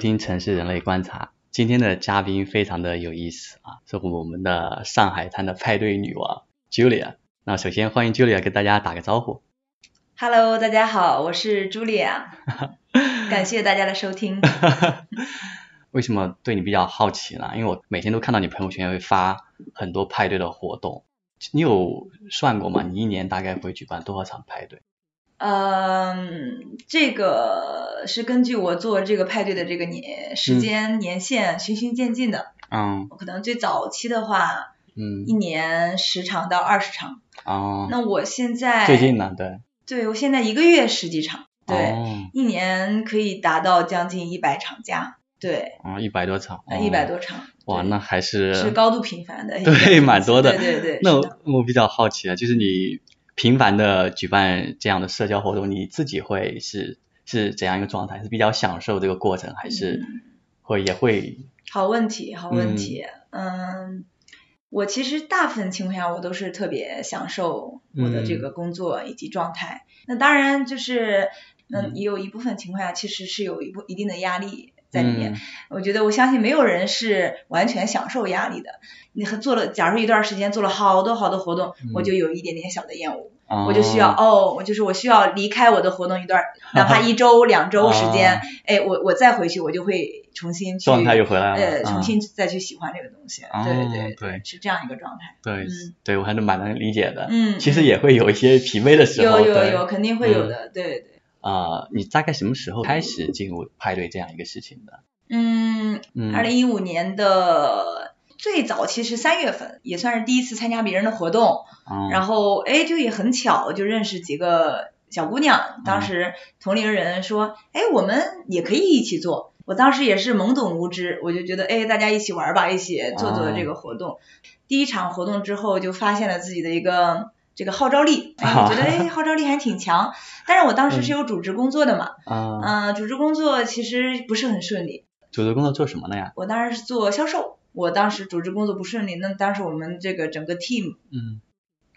听《城市人类观察》。今天的嘉宾非常的有意思啊，是我们的上海滩的派对女王 Julia。那首先欢迎 Julia 跟大家打个招呼。Hello，大家好，我是 Julia，感谢大家的收听。为什么对你比较好奇呢？因为我每天都看到你朋友圈会发很多派对的活动，你有算过吗？你一年大概会举办多少场派对？嗯，这个是根据我做这个派对的这个年时间、年限循序渐进的。嗯可能最早期的话，嗯一年十场到二十场。哦，那我现在最近呢？对，对我现在一个月十几场，对，哦，一年可以达到将近一百场加，对，哦，一百多场，哦一百多场。哇，那还是是高度频繁的。对，蛮多的。对对对。那我我比较好奇啊，就是你频繁的举办这样的社交活动，你自己会是是怎样一个状态？是比较享受这个过程，还是嗯会也会好问题，好问题。嗯，我其实大部分情况下我都是特别享受我的这个工作以及状态。那当然就是，嗯，嗯也有一部分情况下其实是有一部一定的压力在里面。嗯我觉得我相信没有人是完全享受压力的。你和做了，假如一段时间做了好多好多活动，嗯我就有一点点小的厌恶。哦我就需要哦，我就是我需要离开我的活动一段，哪怕一周、两周时间，啊哎，我我再回去，我就会重新去状态又回来了，重新再去喜欢这个东西，哦对对对是这样一个状态。对嗯对，我还是蛮能理解的。嗯，其实也会有一些疲惫的时候，有有有，肯定会有的，对对。呃，你大概什么时候开始进入派对这样一个事情的？嗯，嗯，二零一五年的最早其实三月份也算是第一次参加别人的活动，嗯然后哎，就也很巧，就认识几个小姑娘。当时同龄人说，哎，我们也可以一起做。我当时也是懵懂无知，我就觉得，哎，大家一起玩吧，一起做做这个活动。第一场活动之后，就发现了自己的一个这个号召力，哎，我觉得哎，号召力还挺强。但是我当时是有组织工作的嘛，啊，嗯、组织工作其实不是很顺利。组织工作做什么的呀？我当时是做销售，我当时组织工作不顺利，那当时我们这个整个 team 嗯，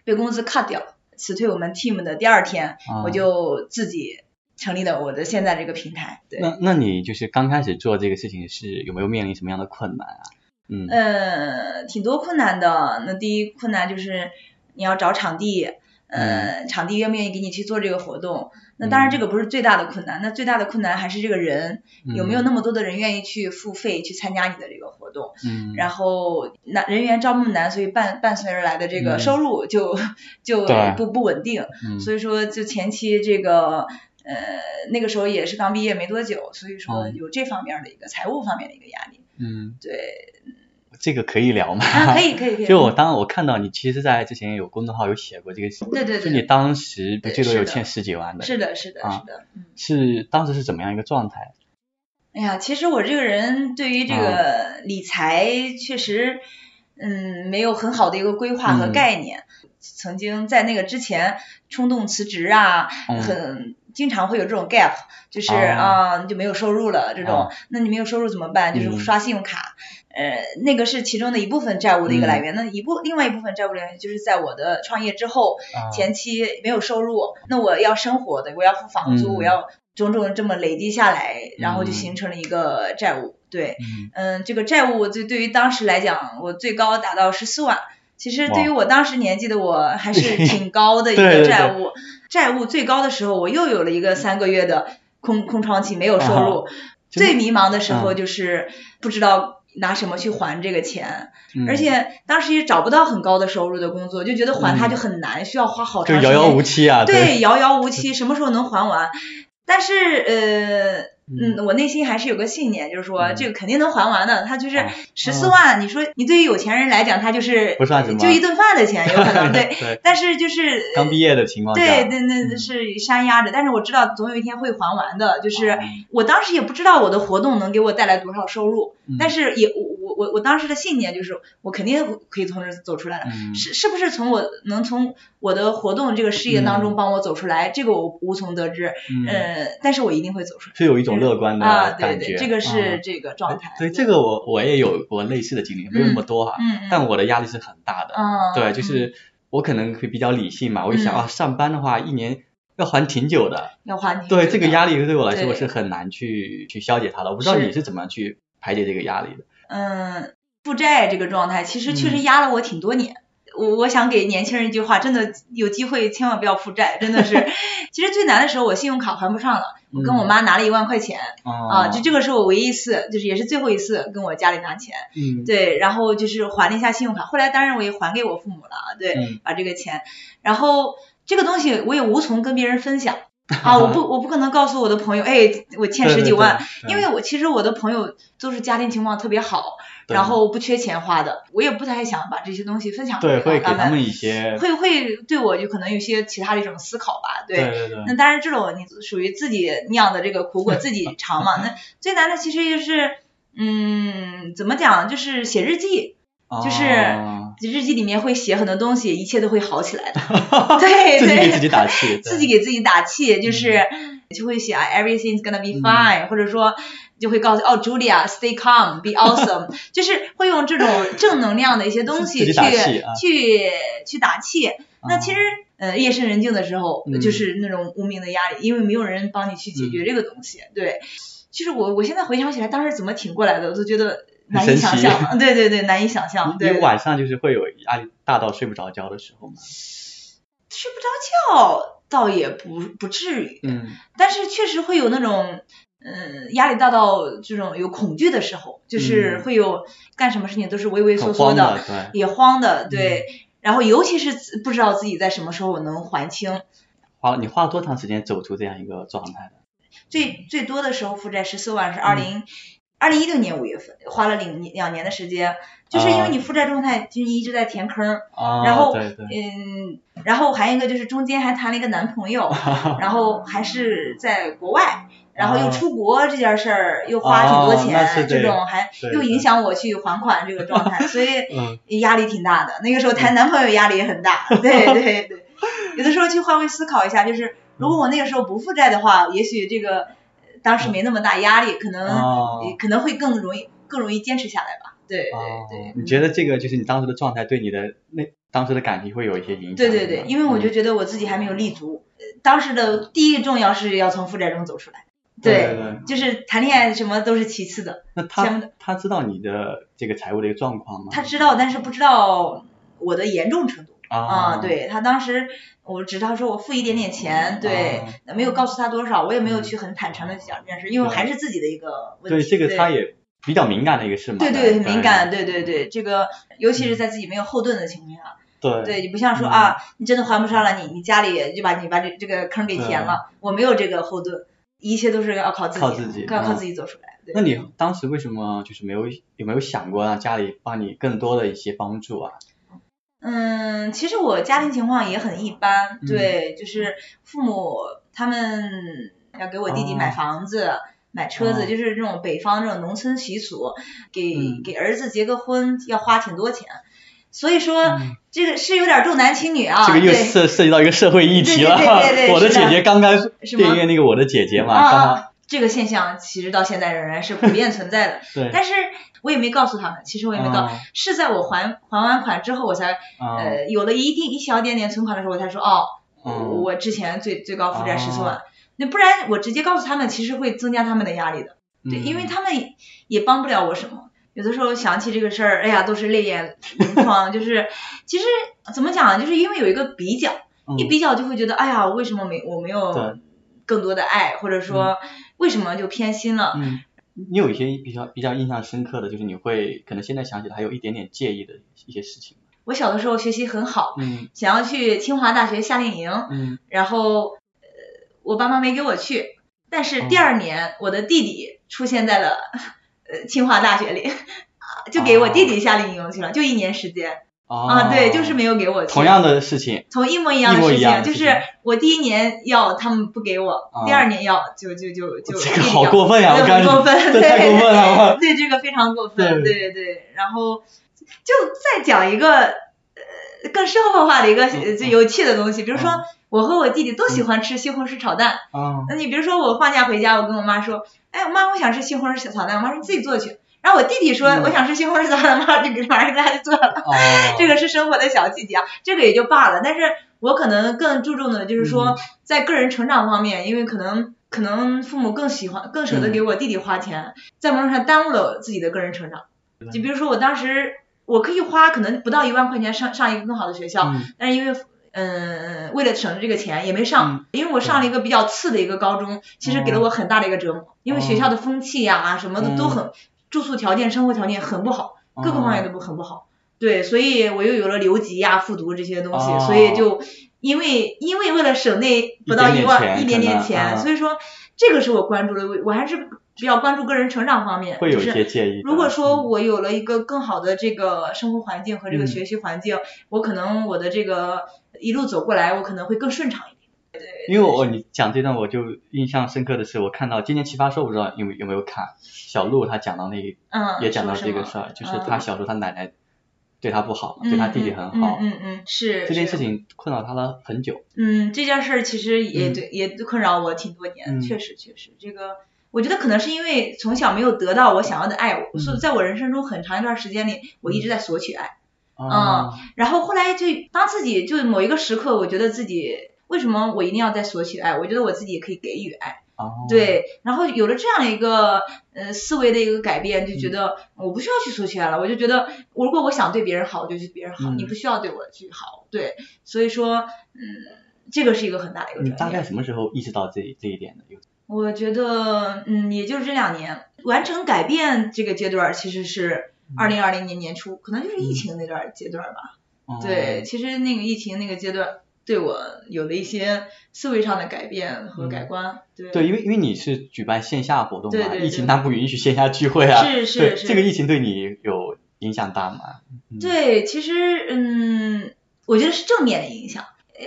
被公司 cut 掉了，辞退我们 team 的第二天，啊我就自己成立了我的现在这个平台。对，那那你就是刚开始做这个事情是有没有面临什么样的困难啊？嗯呃，挺多困难的。那第一困难就是你要找场地，呃，场地愿不愿意给你去做这个活动？那当然这个不是最大的困难，那最大的困难还是这个人、有没有那么多的人愿意去付费去参加你的这个活动。嗯，然后难人员招募难，所以伴伴随而来的这个嗯收入就、就不不稳定。嗯所以说，就前期这个呃那个时候也是刚毕业没多久，所以说嗯有这方面的一个财务方面的一个压力。嗯，对，这个可以聊吗？啊，可以可以可以。就我当我看到你，其实，在之前有公众号有写过这个，对对对就你当时不最多有欠十几万的，是的，是的，啊是的，嗯。是当时是怎么样一个状态？哎呀，其实我这个人对于这啊个理财确实，嗯，没有很好的一个规划和嗯概念。曾经在那个之前冲动辞职啊，嗯很经常会有这种 gap，就是哦啊、你就没有收入了这种。啊那你没有收入怎么办？就是嗯刷信用卡。呃，那个是其中的一部分债务的一个来源。那一部另外一部分债务来源就是在我的创业之后，啊前期没有收入，那我要生活的，我要付房租，嗯我要种种这么累积下来，然后就嗯形成了一个债务。对，嗯嗯，这个债务就对于当时来讲，我最高达到十四万。其实对于我当时年纪的我，还是 挺高的一对对对个债务。债务最高的时候，我又有了一个三个月的空空窗期，没有收入。就是最迷茫的时候嗯就是不知道拿什么去还这个钱，嗯而且当时也找不到很高的收入的工作，就觉得还它嗯就很难，需要花好长时间。遥遥无期啊，对，遥遥无期，什么时候能还完？但是呃，嗯，我内心还是有个信念，就是说嗯这个肯定能还完的。他就是啊十四万，你说你对于有钱人来讲，他就是不算什么就一顿饭的钱，有可能 对。对，但是就是刚毕业的情况下，对对，那嗯是山压着，但是我知道总有一天会还完的。就是哦我当时也不知道我的活动能给我带来多少收入，嗯但是也我我当时的信念就是我肯定可以从这儿走出来的。嗯是是不是从我能从我的活动这个事业当中帮我走出来，这个我无从得知。嗯，呃，但是我一定会走出来。是有一种乐观的啊，对感觉，对，这个啊是这个状态。对这个我我也有过类似的经历，没有那么多哈，嗯嗯，但我的压力是很大的。嗯，对，就是我可能会比较理性嘛，我就想嗯啊，上班的话一年要还挺久的。要还挺对，这个压力对我来说我是很难去去消解它的。我不知道你是怎么去排解这个压力的。嗯，负债这个状态其实确实嗯压了我挺多年。我我想给年轻人一句话，真的有机会千万不要负债，真的是。其实最难的时候，我信用卡还不上了，我跟我嗯妈拿了一万块钱、哦啊，就这个是我唯一一次，就是也是最后一次跟我家里拿钱。嗯，对，然后就是还了一下信用卡，后来当然我也还给我父母了啊，对，嗯把这个钱，然后这个东西我也无从跟别人分享啊，我不我不可能告诉我的朋友，哎，我欠十几万，对因为我其实我的朋友都是家庭情况特别好，然后不缺钱花的，我也不太想把这些东西分享对会给他他们一些会会对我就可能有些其他的一种思考吧，对对对那当然，这种你属于自己酿的这个苦果自己 尝嘛。那最难的其实就是，嗯，怎么讲，就是写日记，就是哦日记里面会写很多东西，一切都会好起来的。对自己给对，自己打气，自己给自己打气，就是就会写啊，everything's gonna be 嗯 fine，、或者说就会告诉哦，Julia，stay calm，be awesome，就是会用这种正能量的一些东西去啊去去打气。那啊其实呃夜深人静的时候，嗯就是那种无名的压力，因为没有人帮你去解决这个东西。对，其实我我现在回想起来，当时怎么挺过来的，我都觉得难以想象。对对对，难以想象。对你你，晚上就是会有压力大到睡不着觉的时候吗？睡不着觉倒也不不至于，嗯，但是确实会有那种。嗯，压力大到这种有恐惧的时候，就是嗯会有干什么事情都是畏畏缩缩的，对，也慌的，对。然后尤其是不知道自己在什么时候能还清，花了你花了多长时间走出这样一个状态的？最最多的时候负债十四万是二零二零一六年五月份，花了两两年的时间，就是因为你负债状态就是一直在填坑儿，啊，然后对对，嗯，然后还有一个就是中间还谈了一个男朋友，然后还是在国外。然后又出国这件事儿又花挺多钱，这种还又影响我去还款这个状态，所以 嗯压力挺大的。那个时候谈男朋友压力也很大，对对对。有的时候去换位思考一下，就是如果我那个时候不负债的话，也许这个呃当时没那么大压力，可能、可能会更容易更容易坚持下来吧。对对对。哦你觉得这个就是你当时的状态对你的那当时的感情会有一些影响？对对对，因为我就嗯觉得我自己还没有立足，呃当时的第一个重要是要从负债中走出来。对对对就是谈恋爱什么都是其次的，那他他知道你的这个财务的一个状况吗？他知道，但是不知道我的严重程度。啊啊，，对他当时我只知道说我付一点点钱，对哦，没有告诉他多少，我也没有去很坦诚的讲这件事，因为还是自己的一个问题。对这个他也比较敏感的一个事嘛。对对，对，很敏感，对对对，这个尤其是在自己没有后盾的情况下，对对你不像说嗯啊，你真的还不上了，你你家里就把你把这这个坑给填了，我没有这个后盾，一切都是要靠自己，靠自己靠靠嗯自己走出来。对那你当时为什么就是没有有没有想过让家里帮你更多的一些帮助啊？嗯，其实我家庭情况也很一般，嗯对，就是父母他们要给我弟弟买哦房子。买车子哦就是这种北方这种农村习俗，给、嗯给儿子结个婚要花挺多钱，所以说、嗯这个是有点重男轻女啊。这个又对涉涉及到一个社会议题了。对对对对对我的姐姐刚刚电影院那个我的姐姐嘛，啊刚刚啊，这个现象其实到现在仍然是普遍存在的，对，但是我也没告诉他们，其实我也没告，啊是在我还还完款之后，我才、啊呃有了一定一小点点存款的时候，我才说哦，嗯。我之前最最高负债十四哦万，那不然我直接告诉他们，其实会增加他们的压力的，对，嗯因为他们也帮不了我什么。有的时候想起这个事儿，哎呀，都是泪眼盈眶。就是其实怎么讲，就是因为有一个比较，嗯。一比较就会觉得，哎呀，为什么没我没有对更多的爱，或者说为什么就偏心了？嗯，你有一些比较比较印象深刻的，就是你会可能现在想起来还有一点点介意的一些事情。我小的时候学习很好，嗯。想要去清华大学夏令营，嗯。然后呃我爸妈没给我去，但是第二年我的弟弟出现在了呃清华大学里，啊 就给我弟弟夏令营去了，就一年时间哦啊，对，就是没有给我去。同样的事情。从一模一样的事情，就是我第一年要他们不给我，啊第二年要就就就就这个好过分呀！对我感觉过分，这太过分了！对这个非常过分，对对对然后就再讲一个呃更生活化的一个最有趣的东西，比如说嗯我和我弟弟都喜欢吃西红柿炒蛋，啊那你比如说我放假回家，我跟我妈说，哎妈，我想吃西红柿炒蛋，我妈说你自己做去。然后我弟弟说嗯我想吃西红柿炒蛋，妈就给马上给他就做了。哦，这个是生活的小细节啊，这个也就罢了。但是我可能更注重的就是嗯。说在个人成长方面，因为可能可能父母更喜欢更舍得嗯给我弟弟花钱，在某种程度上耽误了自己的个人成长。就比如说我当时我可以花可能不到一万块钱上上一个更好的学校，嗯。但是因为嗯，为了省这个钱也没上，嗯。因为我上了一个比较次的一个高中，其实给了我很大的一个折磨，因为学校哦的风气呀、什么的都很，住宿条件、生活条件很不好，各个方面都不很不好。对，所以我又有了留级呀、复读这些东西，哦所以就因为因为为了省那不到一万一点点钱，啊所以说这个是我关注的，我我还是比较关注个人成长方面，会有一就是些介意的。如果说嗯我有了一个更好的这个生活环境和这个嗯学习环境，我可能我的这个一路走过来，我可能会更顺畅。因为我你讲这段我就印象深刻的是，我看到今年奇葩说，我不知道有没有没有看，小鹿他讲到那个嗯，也讲到这个事儿，就是嗯。他小时候他奶奶对他不好，对他弟弟很好，嗯嗯是这件事情困扰他了很久。嗯，这件事儿其实也嗯。对、也困扰我挺多年，嗯。确实确实，这个我觉得可能是因为从小没有得到我想要的爱，嗯所以在我人生中很长一段时间里，我一直在索取爱。嗯，然后后来就当自己就某一个时刻，我觉得自己为什么我一定要在索取爱？我觉得我自己也可以给予爱。哦，对，然后有了这样一个呃思维的一个改变，就觉嗯得我不需要去索取爱了，我就觉得如果我想对别人好，我就去对别人好，嗯你不需要对我去好，对，所以说嗯，这个是一个很大的一个转变。大概什么时候意识到这这一点的？我觉得嗯，也就是这两年完成改变这个阶段，其实是二零二零年年初，可能就是疫嗯情那段阶段吧。哦对，其实那个疫情那个阶段。对我有了一些思维上的改变和改观，对对，因为因为你是举办线下活动嘛，对对对疫情它不允许线下聚会啊。是是是这个疫情对你有影响大吗？嗯，对，其实嗯，我觉得是正面的影响。呃，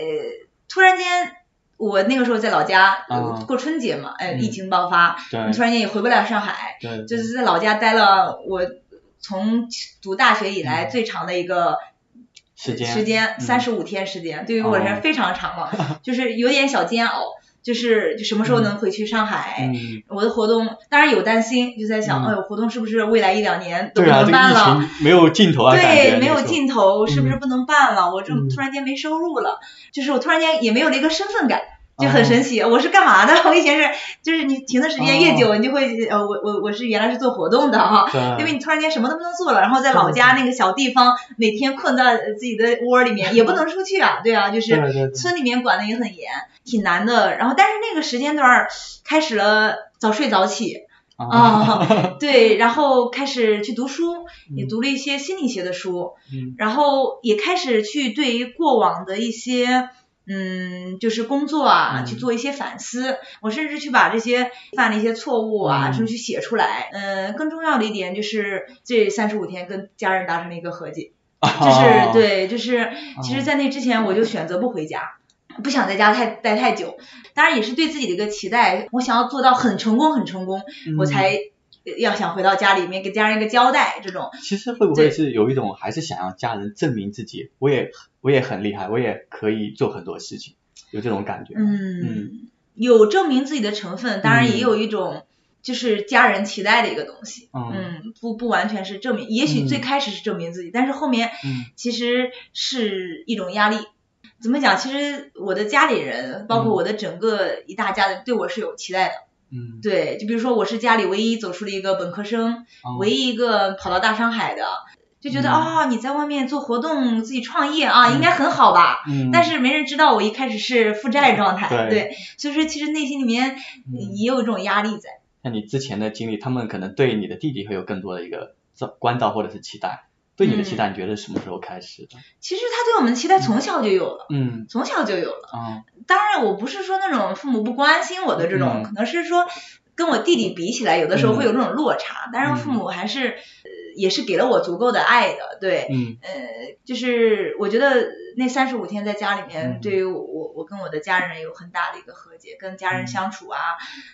突然间，我那个时候在老家、过春节嘛，哎、嗯疫情爆发，对突然间也回不了上海，对，就是在老家待了我从读大学以来嗯最长的一个。时间时间嗯三十五天时间，对于我哦是非常长了，就是有点小煎熬，就是就什么时候能回去上海？嗯，我的活动当然有担心，就在想，嗯哎呦，活动是不是未来一两年都不对啊，这个疫能办了？情没有尽头啊，对，没有尽头，是不是嗯不能办了？我这嗯突然间没收入了，就是我突然间也没有了一个身份感，就哦很神奇。我是干嘛的？我以前是，就是你停的时间越哦久，你就会呃，我我我是原来是做活动的哈。对因为你突然间什么都不能做了，然后在老家那个小地方，每天困在自己的窝里面，也不能出去啊，对啊，就是村里面管的也很严，挺难的。然后但是那个时间段儿开始了早睡早起，啊，对，然后开始去读书，也读了一些心理学的书，嗯然后也开始去对于过往的一些。嗯，就是工作啊，嗯去做一些反思。我甚至去把这些犯的一些错误啊，嗯甚至去写出来。嗯，更重要的一点就是这三十五天跟家人达成了一个和解，就是哦对，就是其实，在那之前我就选择不回家，不想在家太待太久。当然也是对自己的一个期待，我想要做到很成功，很成功，嗯我才要想回到家里面给家人一个交代。这种其实会不会是有一种还是想让家人证明自己，我也我也很厉害，我也可以做很多事情，有这种感觉吗？嗯，有证明自己的成分，当然也嗯有一种。就是家人期待的一个东西，嗯嗯，不不完全是证明，也许嗯最开始是证明自己，但是后面嗯其实是一种压力。怎么讲？其实我的家里人，包括嗯我的整个一大家子，对我是有期待的。嗯，对，就比如说我是家里唯一走出了一个本科生，哦唯一一个跑到大上海的，就觉得嗯啊、你在外面做活动，自己创业啊，应该很好吧？嗯，但是没人知道我一开始是负债状态，对所以说其实内心里面嗯也有一种压力在。那你之前的经历，他们可能对你的弟弟会有更多的一个照关照或者是期待。对你的期嗯待，你觉得什么时候开始的？其实他对我们的期待从小就有了，嗯从小就有了。啊当然，我不是说那种父母不关心我的这种，嗯可能是说跟我弟弟比起来，有的时候会有这种落差。但是，父母还是呃也是给了我足够的爱的，对。嗯呃，就是我觉得那三十五天在家里面，嗯对于我我跟我的家人有很大的一个和解，跟家人嗯相处啊，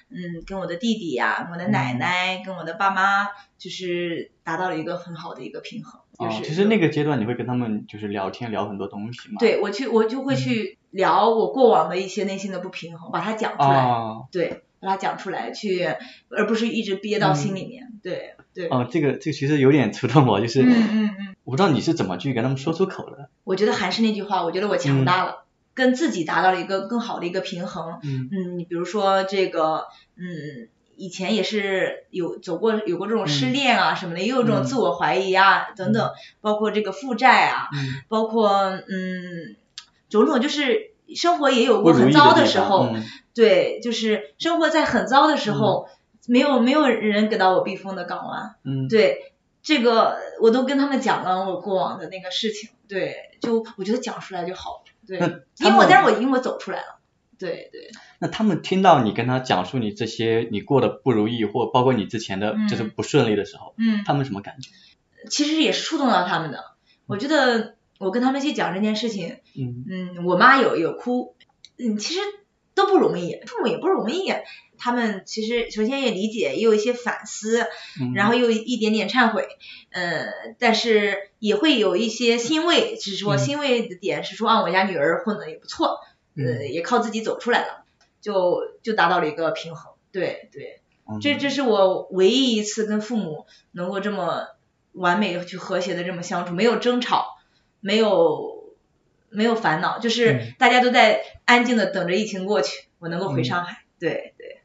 嗯，跟我的弟弟呀、我的奶奶，跟我的爸妈，就是达到了一个很好的一个平衡。就哦，是其实那个阶段你会跟他们就是聊天聊很多东西嘛？对我去我就会去聊我过往的一些内心的不平衡，把它讲出来，啊对，把它讲出来，去而不是一直憋到心里面。对对，哦，这个这个其实有点触动我，就是嗯嗯嗯，我不知道你是怎么去跟他们说出口的。我觉得还是那句话，我觉得我强大了。跟自己达到了一个更好的一个平衡。嗯嗯，你比如说这个，嗯，以前也是有走过有过这种失恋啊什么的，也有这种嗯。自我怀疑啊等等，包括这个负债啊，嗯，包括嗯种种，就是生活也有过很糟的时候，嗯。对，就是生活在很糟的时候，没有没有人给到我避风的港湾，嗯，对，这个我都跟他们讲了我过往的那个事情，对，就我觉得讲出来就好，对因为我但是我因为我走出来了，对对，那他们听到你跟他讲述你这些你过得不如意，或包括你之前的嗯。就是不顺利的时候，嗯，他们什么感觉？其实也是触动到他们的，我觉得我跟他们去讲这件事情，嗯。嗯，我妈有有哭，嗯，其实都不容易，父母也不容易。他们其实首先也理解，也有一些反思，嗯，然后又一点点忏悔，呃，但是也会有一些欣慰，只是说嗯。欣慰的点是说啊，我家女儿混的也不错，呃，嗯也靠自己走出来了，就就达到了一个平衡。对对，嗯这这是我唯一一次跟父母能够这么完美去和谐的这么相处，没有争吵，没有没有烦恼，就是嗯大家都在安静的等着疫情过去，我能够回嗯上海。对对，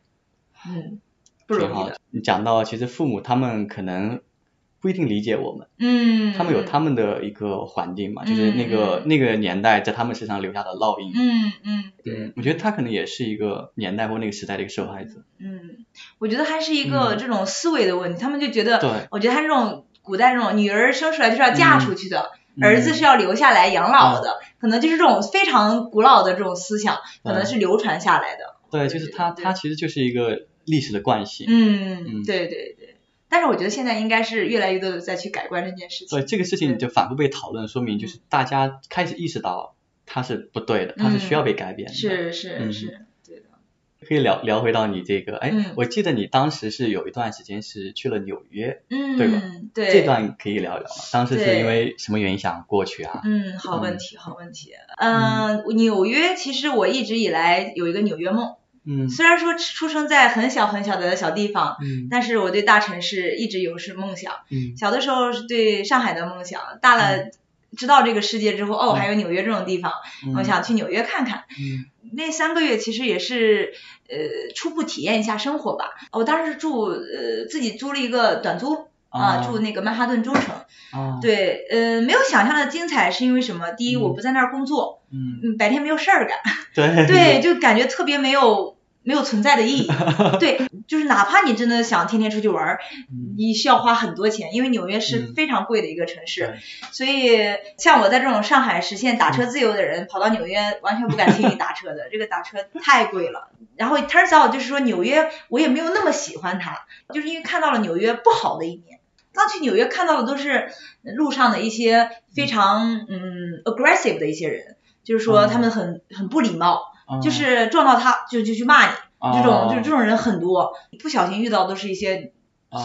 嗯，不容易的。你讲到其实父母他们可能不一定理解我们，嗯，他们有他们的一个环境嘛，就是那个嗯那个年代在他们身上留下的烙印。嗯嗯对嗯，我觉得他可能也是一个年代或那个时代的一个受害者。嗯，我觉得还是一个嗯这种思维的问题，他们就觉得，对，我觉得他这种古代这种女儿生出来就是要嫁嗯出去的，嗯儿子是要留下来养老的，可能就是这种非常古老的这种思想，可能是流传下来的。对，就是他对他其实就是一个历史的惯性。嗯，对对。但是我觉得现在应该是越来越多的在去改观这件事情。对这个事情就反复被讨论，说明就是大家开始意识到它是不对的，它是需要被改变的。是是嗯是，对的。可以聊聊回到你这个，哎，嗯我记得你当时是有一段时间是去了纽约，嗯，对吧对这段可以聊聊吗？当时是因为什么原因想过去啊？嗯，好问嗯题，好问题。嗯，纽约其实我一直以来有一个纽约梦，嗯。虽然说出生在很小很小的小地方，嗯。但是我对大城市一直有是梦想。嗯。小的时候是对上海的梦想，大了知道这个世界之后，哦，还有纽约这种地方，嗯。我想去纽约看看。嗯。那三个月其实也是呃初步体验一下生活吧。我当时住呃自己租了一个短租啊，哦住那个曼哈顿中城。啊，对，呃，没有想象的精彩，是因为什么？第一，嗯。我不在那儿工作，嗯。嗯，白天没有事儿干，对。对，就感觉特别没有没有存在的意义。对，就是哪怕你真的想天天出去玩你需要花很多钱，因为纽约是嗯非常贵的一个城市，对所以像我在这种上海实现打车自由的人，跑到纽约完全不敢轻易打车的，这个打车太贵了。然后 turns out 就是说纽约我也没有那么喜欢它，就是因为看到了纽约不好的一面。刚去纽约看到的都是路上的一些非常嗯 aggressive 的一些人，就是说哦他们很很不礼貌，啊就是撞到他就就去骂你，这种哦就是这种人很多，不小心遇到都是一些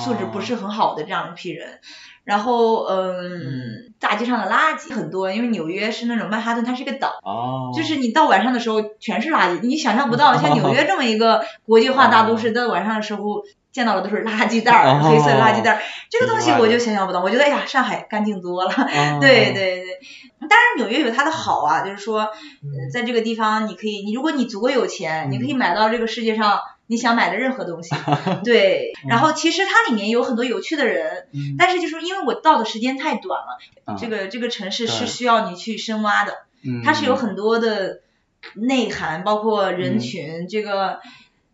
素质不哦是很好的这样一批人。然后嗯，大街上的垃圾很多，因为纽约是那种曼哈顿，它是一个岛，哦，就是你到晚上的时候全是垃圾，你想象不到，像纽约这么一个国际化大都市，到晚上的时候见到的都是垃圾袋儿，哦。黑色垃圾袋儿，这个东西我就想象不到。我觉得哎呀，上海干净多了。哦。对对对，当然纽约有它的好啊，就是说，在这个地方你可以，你如果你足够有钱，嗯你可以买到这个世界上你想买的任何东西。对，然后其实它里面有很多有趣的人，嗯。但是就是因为我到的时间太短了，啊这个这个城市是需要你去深挖的，嗯。它是有很多的内涵，包括人群，这个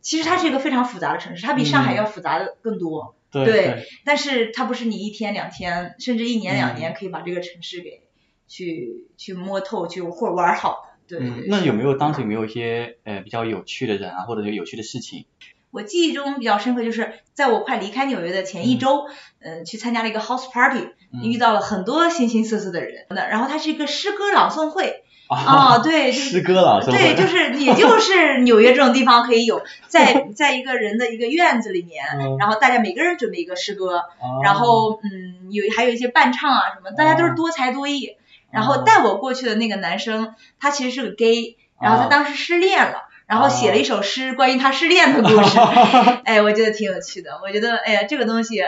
其实它是一个非常复杂的城市，它比上海嗯要复杂的更多。对对但是它不是你一天两天，甚至一年两嗯年可以把这个城市给去去摸透，去或者玩好的。对，那有没有当时有没有一些呃比较有趣的人啊，或者是有趣的事情？我记忆中比较深刻，就是在我快离开纽约的前一周，嗯、去参加了一个 house party，、嗯遇到了很多形形色色的人。那然后它是一个诗歌朗诵会，啊啊，对，就是诗歌朗诵对，就是也就是纽约这种地方可以有，在在一个人的一个院子里面，嗯然后大家每个人准备一个诗歌，哦然后嗯有还有一些伴唱啊什么，大家都是多才多艺。然后带我过去的那个男生，他其实是个 gay，然后他哦当时失恋了。然后写了一首诗，关于他失恋的故事，哎，我觉得挺有趣的。我觉得，哎呀，这个东西，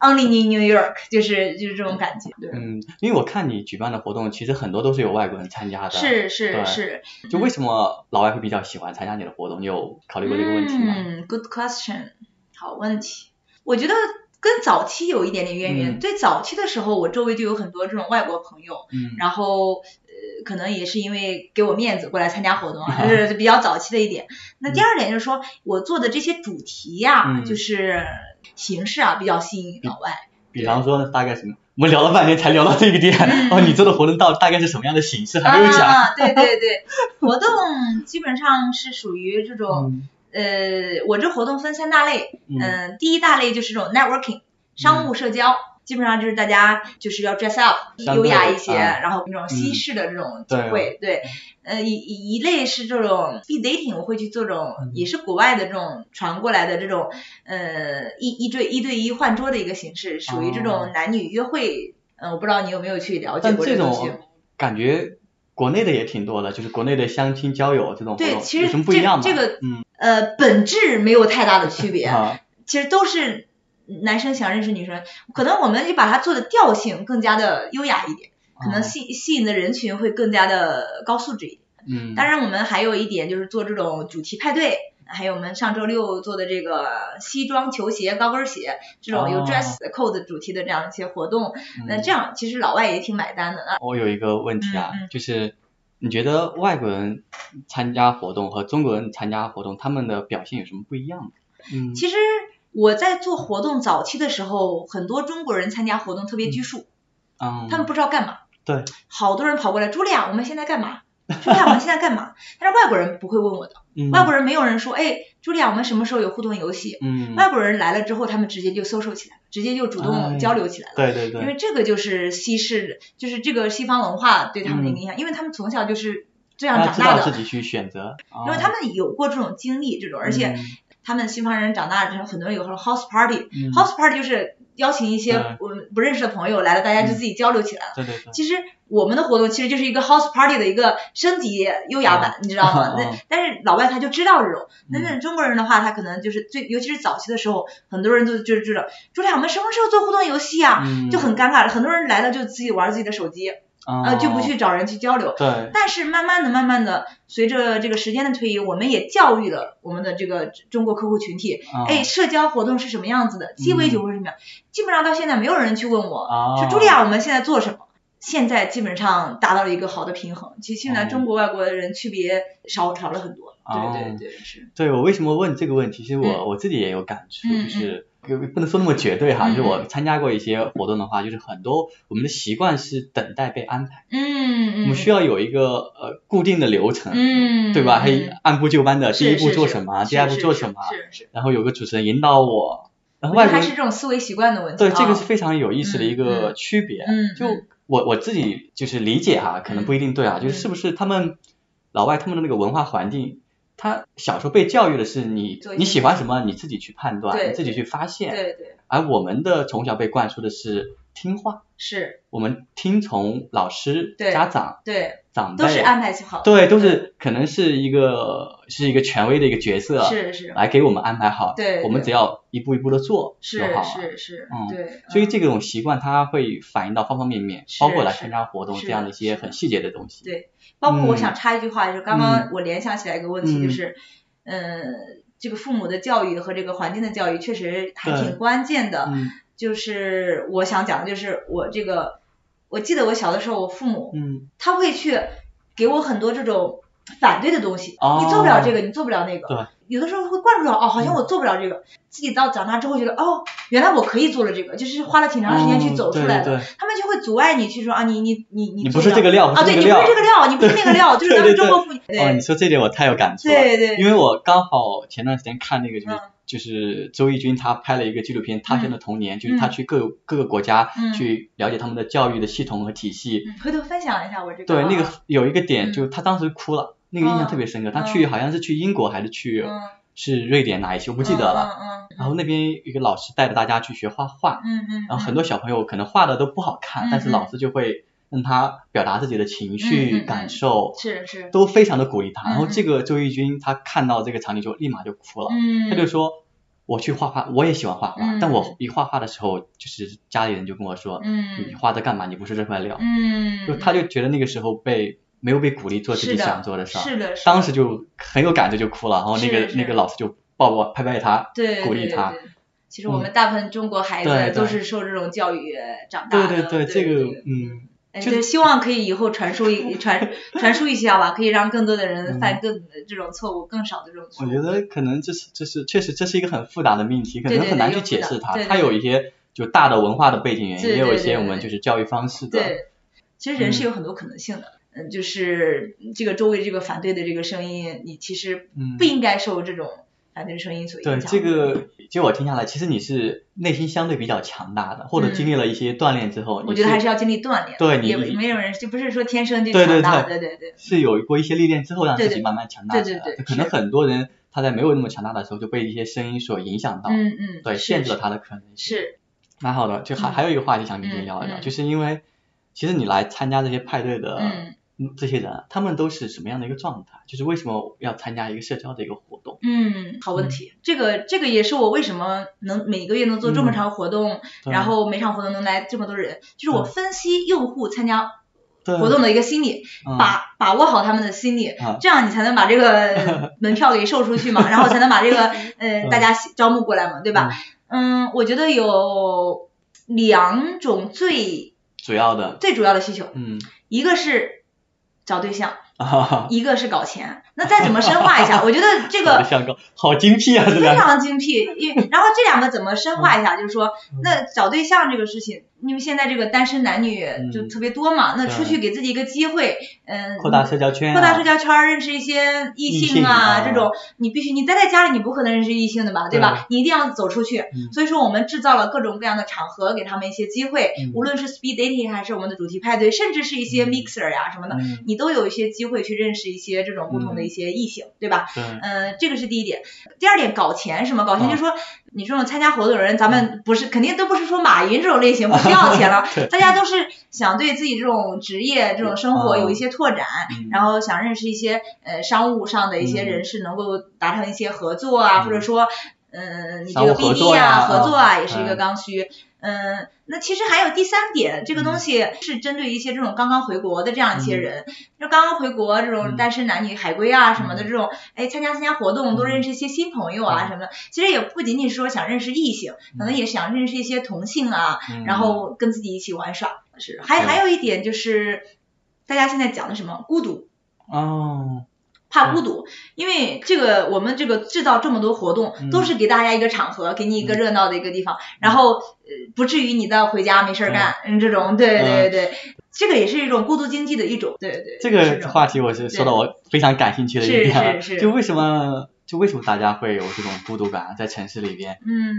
Only in New York，就是就是这种感觉。对，嗯，因为我看你举办的活动，其实很多都是有外国人参加的。是是是。就为什么老外会比较喜欢参加你的活动？你有考虑过这个问题吗？嗯，Good question，好问题。我觉得跟早期有一点点渊源。嗯最早期的时候，我周围就有很多这种外国朋友，嗯然后呃，可能也是因为给我面子过来参加活动啊，这是比较早期的一点。那第二点就是说我做的这些主题呀、嗯就是形式啊，比较吸引老外。比方说大概什么？我们聊了半天才聊到这个点。嗯哦，你做的活动到大概是什么样的形式？还没有讲。啊，对对对，活动基本上是属于这种。嗯呃，我这活动分三大类，嗯嗯，第一大类就是这种 networking 商务社交，基本上就是大家就是要 dress up 优雅一些，啊然后那种西式的这种机对会，对，呃一一一类是这种 speed dating，我会去做这种嗯也是国外的这种传过来的这种呃一一对一对一换桌的一个形式，属于这哦种男女约会，嗯，我不知道你有没有去了解过这种东西。种感觉国内的也挺多的，就是国内的相亲交友这种对，其实有什么不一样吗？这这个嗯呃本质没有太大的区别，啊其实都是男生想认识女生，可能我们就把它做的调性更加的优雅一点，可能哦吸吸引的人群会更加的高素质一点。嗯，当然，我们还有一点就是做这种主题派对。还有我们上周六做的这个西装、球鞋、高跟鞋这种有哦 dress code 主题的这样一些活动，那嗯这样其实老外也挺买单的。那我有一个问题啊，就是你觉得外国人参加活动和中国人参加活动，他们的表现有什么不一样吗？嗯，其实我在做活动早期的时候，很多中国人参加活动特别拘束，嗯，他们不知道干嘛。对，好多人跑过来，茱莉亚，我们现在干嘛？茱莉亚，我们现在干嘛？但是外国人不会问我的，嗯外国人没有人说，哎，茱莉亚，我们什么时候有互动游戏？嗯，外国人来了之后，他们直接就 social 起来了，直接就主哎动交流起来了。对对对，因为这个就是西式，就是这个西方文化对他们的影响，因为他们从小就是这样长大的，自己去选择，因为他们有过这种经历，这种，而且嗯他们西方人长大之后，很多人有时候 house party，house、嗯。party 就是邀请一些对。我们不认识的朋友来了，大家就自己交流起来。了。对对对，其实我们的活动其实就是一个 house party 的一个升级优雅版，你知道吗？嗯那但是老外他就知道这种，那嗯。那中国人的话，他可能就是最，尤其是早期的时候，很多人都就是知道，朱莉亚，我们什么时候做互动游戏啊？嗯。就很尴尬，很多人来了就自己玩自己的手机，呃，就不去找人去交流。哦对，但是慢慢的、慢慢的，随着这个时间的推移，我们也教育了我们的这个中国客户群体，嗯哎，社交活动是什么样子的，鸡尾酒是什么样，基本上到现在没有人去问我，哦。说茱莉亚，我们现在做什么？现在基本上达到了一个好的平衡，其实现在哦中国外国的人区别少少了很多，哦对对对是，对我为什么问这个问题？其实我、嗯。我自己也有感触，嗯就是呃不能说那么绝对哈，嗯。就是我参加过一些活动的话，就是很多我们的习惯是等待被安排，嗯嗯，我们需要有一个呃固定的流程，嗯，对吧？还按部就班的，第一步做什么，第二步做什么，是是，然后有个主持人引导我，然后外国人是这种思维习惯的问题，对这个啊是非常有意思的一嗯个嗯区别，嗯就嗯我我自己就是理解哈，可能不一定对啊，就是是不是他们老外他们的那个文化环境，他小时候被教育的是你你喜欢什么你自己去判断，你自己去发现，对对而我们的从小被灌输的是听话，是，我们听从老师、家长、对，长辈，都是安排好的，对，都是可能是一个是一个权威的一个角色，是是。来给我们安排好，对对我们只要一步一步的做就是好了。是是，嗯对，所以嗯。这种习惯它会反映到方方面面，包括来参加活动这样的一些很细节的东西。对，包括我嗯。想插一句话，就是刚刚我联想起来一个问题，嗯。就是，嗯，这个父母的教育和这个环境的教育确实还挺关键的。嗯。就是我想讲的就是我这个，我记得我小的时候，我父母嗯他会去给我很多这种反对的东西，哦你做不了这个，你做不了那个。对。有的时候会灌输到哦，好像我做不了这个，自己到长大之后觉得哦，原来我可以做了这个，就是花了挺长时间去哦走出来的。对对对他们就会阻碍你去说啊，你你你你你不是这个料，啊，对你不是这个料。你不是那个料，就是咱们中国妇女。哦，你说这点我太有感触了。对对，因为我刚好前段时间看那个就是、嗯就是周轶君他拍了一个纪录片《他乡的童年》，就是他嗯去各各个国家嗯去了解他们的教育的系统和体系。嗯回头分享一下我这个。对，那个啊有一个点，嗯就他当时哭了，那个印象特别深刻。他去嗯好像是去英国还是去、嗯，是瑞典哪一期我不记得了。然后那边一个老师带着大家去学画画，然后很多小朋友可能画的都不好看，嗯但是老师就会让他表达自己的情绪、嗯嗯嗯感受，是是，都非常的鼓励他。嗯然后这个周轶君他看到这个场景就立马就哭了，嗯，他就说我去画画，我也喜欢画画，嗯但我一画画的时候，就是家里人就跟我说，你嗯画这干嘛？你不是这块料。嗯，就他就觉得那个时候被没有被鼓励做自己想做的事儿，是的，是的当时就很有感觉，就哭了。然后那个那个老师就抱抱拍拍他，对鼓励他。其实我们大部分中国孩子都是受这种教育长大的。对对对，这个嗯，哎，就对，希望可以以后传输一传传输一下吧，可以让更多的人犯更这种错误，更少的这种错误。我觉得可能这是这是确实这是一个很复杂的命题，可能很难去解释它。它有一些就大的文化的背景原因，也有一些我们就是教育方式的。对，其实人是有很多可能性的。嗯，就是这个周围这个反对的这个声音，你其实嗯不，应该受这种反对声音所影响对响。这个，就我听下来，其实你是内心相对比较强大的，或者嗯经历了一些锻炼之后，我觉得还是要经历锻炼对你你没有人就不是说天生就对对强大，对对对对。是有过一些历练之后，让对对自己慢慢强大的。对对可能很多人他在没有那么强大的时候，就被一些声音所影响到，嗯嗯，对，限制了他的可能性。是蛮好的，就还、嗯还有一个话题想跟你聊一聊，就是因为其实你来参加这些派对的、这些人，他们都是什么样的一个状态？就是为什么要参加一个社交的一个活动？嗯，好问题。这个这个也是我为什么能每个月能做这么嗯长活动，对然后每场活动能来这么多人，就是我分析用户参加活动的一个心理，嗯把把握好他们的心理，啊这样你才能把这个 门票给售出去嘛，然后才能把这个 呃嗯大家招募过来嘛，对吧？嗯，我觉得有两种最主要的，最主要的需求，嗯，一个是找对象，啊，一个是搞钱。那再怎么深化一下，我觉得这个好精辟啊，非，常精辟。因为然后这两个怎么深化嗯一下？就是说，那找对象这个事情，因为现在这个单身男女就特别多嘛，那出去给自己一个机会，嗯，扩大社交圈、啊，扩大社交圈儿，认识一些异异性性啊，啊这种你必须你待在家里，你不可能认识异性的吧，对吧？你一定要走出去。嗯所以说，我们制造了各种各样的场合，给他们一些机会，嗯无论是 speed dating 还是我们的主题派对，甚至是一些嗯 mixer 呀、什么的，嗯，你都有一些机会去认识一些这种不同的一些异性，对吧？对，嗯，这个是第一点。第二点，搞钱什么？搞钱啊就是说，你这种参加活动的人，咱们不是肯定都不是说马云这种类型不需要钱了，大家都是想对自己这种职业、这种生活啊有一些拓展，嗯。然后想认识一些呃商务上的一些嗯。人士，能够达成一些合作啊，嗯或者说，嗯，你这个合 BD 作呀合作啊，啊也是一个嗯。刚需。嗯，那其实还有第三点，这个东西是针对一些这种刚刚回国的这样一些嗯。人，就刚刚回国这种嗯。单身男女海归啊什么的嗯。这种，哎，参加参加活动，多认识一些新朋友啊嗯。什么的。其实也不仅仅是说想认识异性，可能也想认识一些同性啊，嗯。然后跟自己一起玩耍。是，还还有一点就是，大家现在讲的什么孤独。哦，怕孤独，因为这个我们这个制造这么多活动，嗯。都是给大家一个场合，给你一个热闹的一个地方，然后呃不至于你到回家没事儿干，嗯，这种，对对对，这个也是一种孤独经济的一种，对对，这个话题我是说到我非常感兴趣的一点了，是是就为什么就为什么大家会有这种孤独感在城市里边？嗯，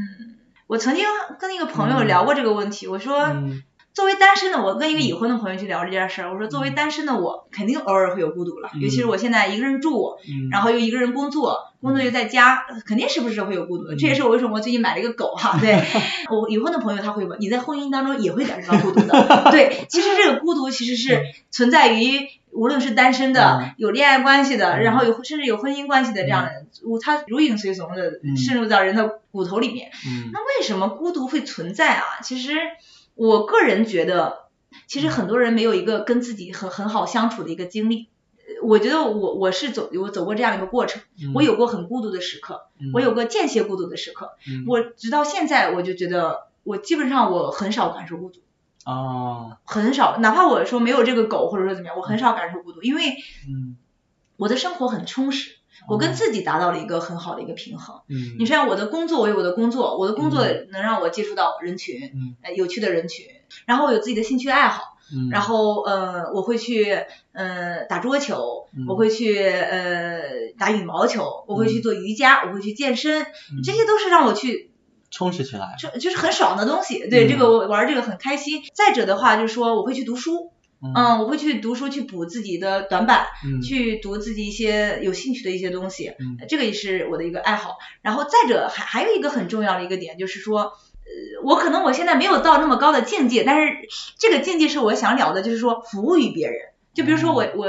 我曾经跟一个朋友聊过这个问题，我说。嗯作为单身的我，跟一个已婚的朋友去聊这件事儿，我说作为单身的我，肯定偶尔会有孤独了，嗯。尤其是我现在一个人住，嗯，然后又一个人工作，工作又在家，肯定时不时会有孤独的。这也是我为什么我最近买了一个狗哈。对。我已婚的朋友他会问，你在婚姻当中也会感受到孤独的。对，其实这个孤独其实是存在于无论是单身的嗯、有恋爱关系的，嗯。然后有甚至有婚姻关系的这样的人，他如影随形的嗯。渗入到人的骨头里面。嗯。那为什么孤独会存在啊？其实我个人觉得，其实很多人没有一个跟自己很很好相处的一个经历。呃我觉得我我是走我走过这样一个过程，嗯。我有过很孤独的时刻，嗯。我有过间歇孤独的时刻。嗯。我直到现在，我就觉得我基本上我很少感受孤独，哦。很少，哪怕我说没有这个狗或者说怎么样，我很少感受孤独，因为嗯。我的生活很充实，我跟自己达到了一个很好的一个平衡。嗯。你像我的工作，我有我的工作，我的工作能让我接触到人群，嗯。呃，有趣的人群，然后我有自己的兴趣爱好，嗯。然后呃，我会去呃打桌球，嗯。我会去呃打羽毛球，我会去做瑜伽，我会去健身，嗯。这些都是让我去充实起来，就就是很爽的东西。对，嗯。这个我玩这个很开心。再者的话，就是说我会去读书，嗯嗯，我会去读书去补自己的短板，嗯去读自己一些有兴趣的一些东西，嗯这个也是我的一个爱好。然后再者还还有一个很重要的一个点，就是说，呃，我可能我现在没有到那么高的境界，但是这个境界是我想了的，就是说服务于别人。就比如说我我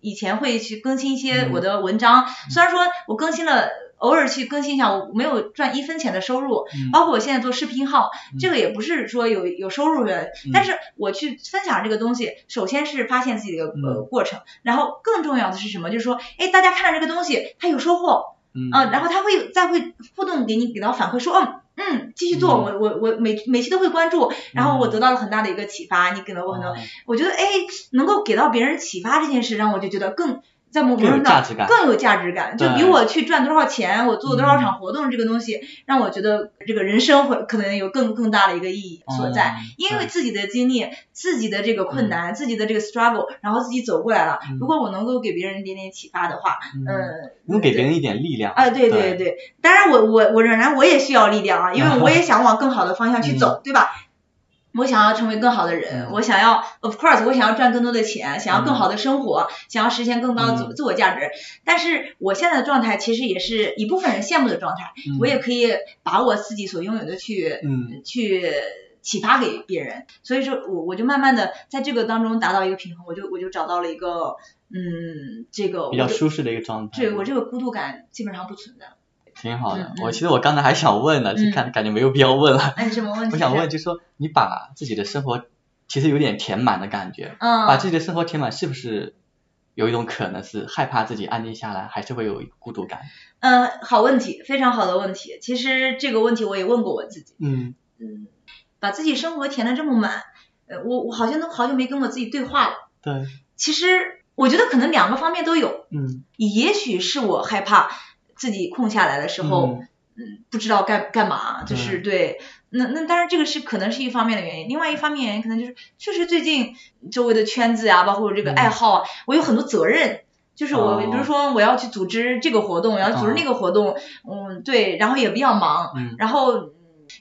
以前会去更新一些我的文章，虽然说我更新了。偶尔去更新一下，我没有赚一分钱的收入，包括我现在做视频号，这个也不是说有有收入的，但是我去分享这个东西，首先是发现自己的呃过程，然后更重要的是什么？就是说，哎，大家看到这个东西，他有收获，嗯，然后他会再会互动给你给到反馈，说，嗯嗯，继续做，我我我每每期都会关注，然后我得到了很大的一个启发，你给了我很多，我觉得哎，能够给到别人启发这件事，让我就觉得更。在某种上更有价值感，就比我去赚多少钱，我做多少场活动这个东西，让我觉得这个人生会可能有更更大的一个意义所在。因为自己的经历、自己的这个困难、自己的这个 struggle，然后自己走过来了。如果我能够给别人一点点启发的话，嗯，能给别人一点力量。啊，对对对，当然我我我仍然我也需要力量啊，因为我也 想往更好的方向去走，对吧？我想要成为更好的人，我想要，of course，我想要赚更多的钱，想要更好的生活，想要实现更高的自自我价值。但是我现在的状态其实也是一部分人羡慕的状态，我也可以把我自己所拥有的去，去启发给别人。所以说，我我就慢慢的在这个当中达到一个平衡，我就我就找到了一个，嗯，这个比较舒适的一个状态。对我这个孤独感基本上不存在。挺好的，我其实我刚才还想问呢，就看感觉没有必要问了。哎，什么问题？我想问，就说你把自己的生活其实有点填满的感觉，嗯，把自己的生活填满，是不是有一种可能是害怕自己安静下来，还是会有孤独感？嗯，好问题，非常好的问题。其实这个问题我也问过我自己。嗯嗯，把自己生活填的这么满，呃，我我好像都好久没跟我自己对话了。对。其实我觉得可能两个方面都有。嗯。也许是我害怕。自己空下来的时候，嗯，不知道干干嘛，就是对，那那当然这个是可能是一方面的原因，另外一方面原因可能就是确实最近周围的圈子啊，包括这个爱好啊，我有很多责任，就是我比如说我要去组织这个活动，我要组织那个活动，嗯，对，然后也比较忙，然后。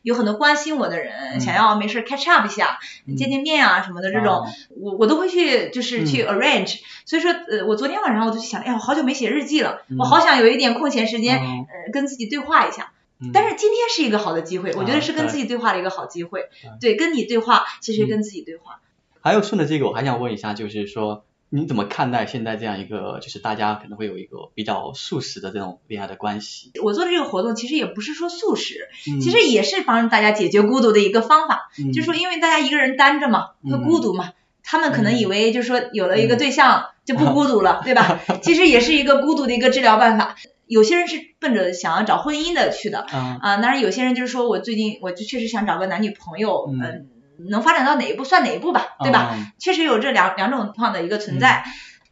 有很多关心我的人，想要没事 catch up 一下，见见面啊什么的这种，我我都会去就是去 arrange。所以说，呃，我昨天晚上我就想，哎呀，我好久没写日记了，我好想有一点空闲时间，呃，跟自己对话一下。但是今天是一个好的机会，我觉得是跟自己对话的一个好机会。对，跟你对话，其实跟自己对话。还有顺着这个，我还想问一下，就是说。你怎么看待现在这样一个，就是大家可能会有一个比较素食的这种恋爱的关系？我做的这个活动其实也不是说素食，其实也是帮助大家解决孤独的一个方法。就是说，因为大家一个人单着嘛，会孤独嘛，他们可能以为就是说有了一个对象 就不孤独了，对吧？其实也是一个孤独的一个治疗办法。有些人是奔着想要找婚姻的去的，啊，当然有些人就是说我最近我就确实想找个男女朋友，嗯。能发展到哪一步算哪一步吧，对吧？确实有这两两种情况的一个存在。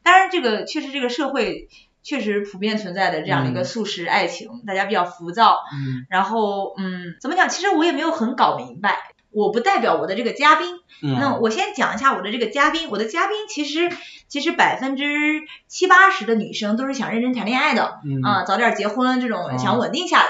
当然，这个确实这个社会确实普遍存在的这样的一个素食爱情，大家比较浮躁。嗯。然后，嗯，怎么讲？其实我也没有很搞明白。我不代表我的这个嘉宾。嗯。那我先讲一下我的这个嘉宾。我的嘉宾其实其实百分之七八十的女生都是想认真谈恋爱的，啊，早点结婚这种想稳定下来。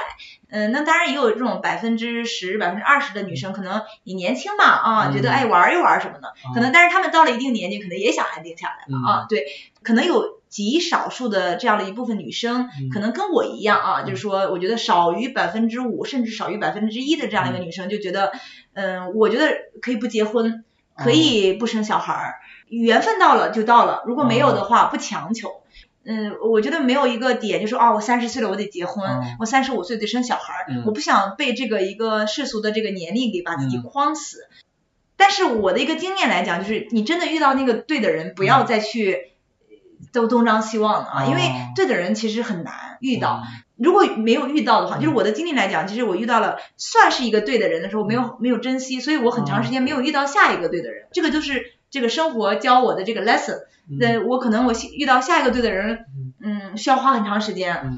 嗯，那当然也有这种百分之十、百分之二十的女生，可能你年轻嘛啊，觉得爱玩一玩什么的，可能但是她们到了一定年纪，可能也想安定下来了啊。对，可能有极少数的这样的一部分女生，可能跟我一样啊，就是说，我觉得少于百分之五，甚至少于百分之一的这样一个女生，就觉得，嗯，我觉得可以不结婚，可以不生小孩儿，缘分到了就到了，如果没有的话，不强求。嗯，我觉得没有一个点，就说哦，我三十岁了，我得结婚，我三十五岁得生小孩儿，我不想被这个一个世俗的这个年龄给把自己框死。但是我的一个经验来讲，就是你真的遇到那个对的人，不要再去都东张西望了啊，因为对的人其实很难遇到。如果没有遇到的话，就是我的经历来讲，其实我遇到了算是一个对的人的时候，没有没有珍惜，所以我很长时间没有遇到下一个对的人。这个就是这个生活教我的这个 lesson。那我可能我遇到下一个对的人，嗯，需要花很长时间。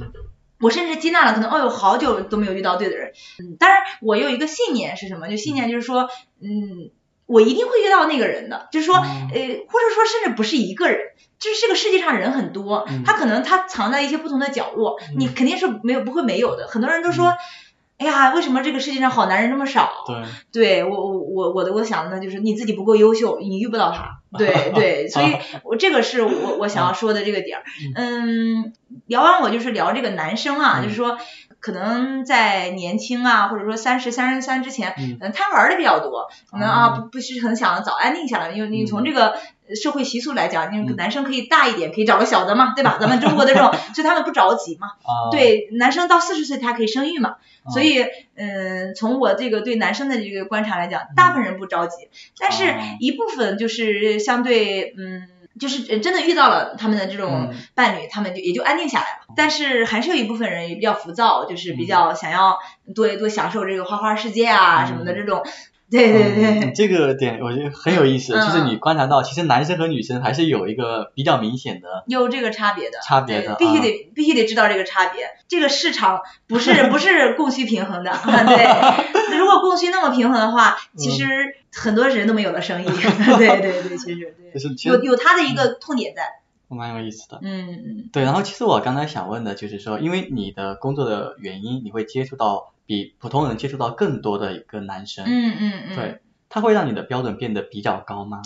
我甚至接纳了，可能哦哟，好久都没有遇到对的人。嗯，当然我有一个信念是什么？就信念就是说，嗯，我一定会遇到那个人的。就是说，呃，或者说甚至不是一个人，就是这个世界上人很多，他可能他藏在一些不同的角落，你肯定是没有不会没有的。很多人都说。哎呀，为什么这个世界上好男人这么少？对，对我我我我的我想的就是你自己不够优秀，你遇不到他。对对，所以我这个是我我想要说的这个点儿。嗯，聊完我就是聊这个男生啊，就是说可能在年轻啊，或者说三十三十三之前，嗯，贪玩的比较多，可能啊不不是很想早安定下来，因为你从这个社会习俗来讲，因为男生可以大一点，可以找个小的嘛，对吧？咱们中国的这种，所以他们不着急嘛。啊，对，男生到四十岁他可以生育嘛，啊所以嗯，从我这个对男生的这个观察来讲，大部分人不着急，但是哦一部分就是相对嗯。就是呃真的遇到了他们的这种嗯伴侣，他们就也就安定下来了。但是还是有一部分人也比较浮躁，就是嗯比较想要多多享受这个花花世界啊嗯什么的这种。对对对，嗯这个点我觉得很有意思，嗯就是你观察到，其实男生和女生还是有一个比较明显的有这个差别的，差别的必须啊得必须得知道这个差别。这个市场不是 不是供需平衡的，啊 对。如果供需那么平衡的话，其嗯实很多人都没有了生意。对对对，其实有有他的一个痛点在。蛮有意思的。嗯嗯对，然后其实我刚才想问的就是说，因为你的工作的原因，你会接触到比普通人接触到更多的一个男生，嗯嗯嗯。对，他会让你的标准变得比较高吗？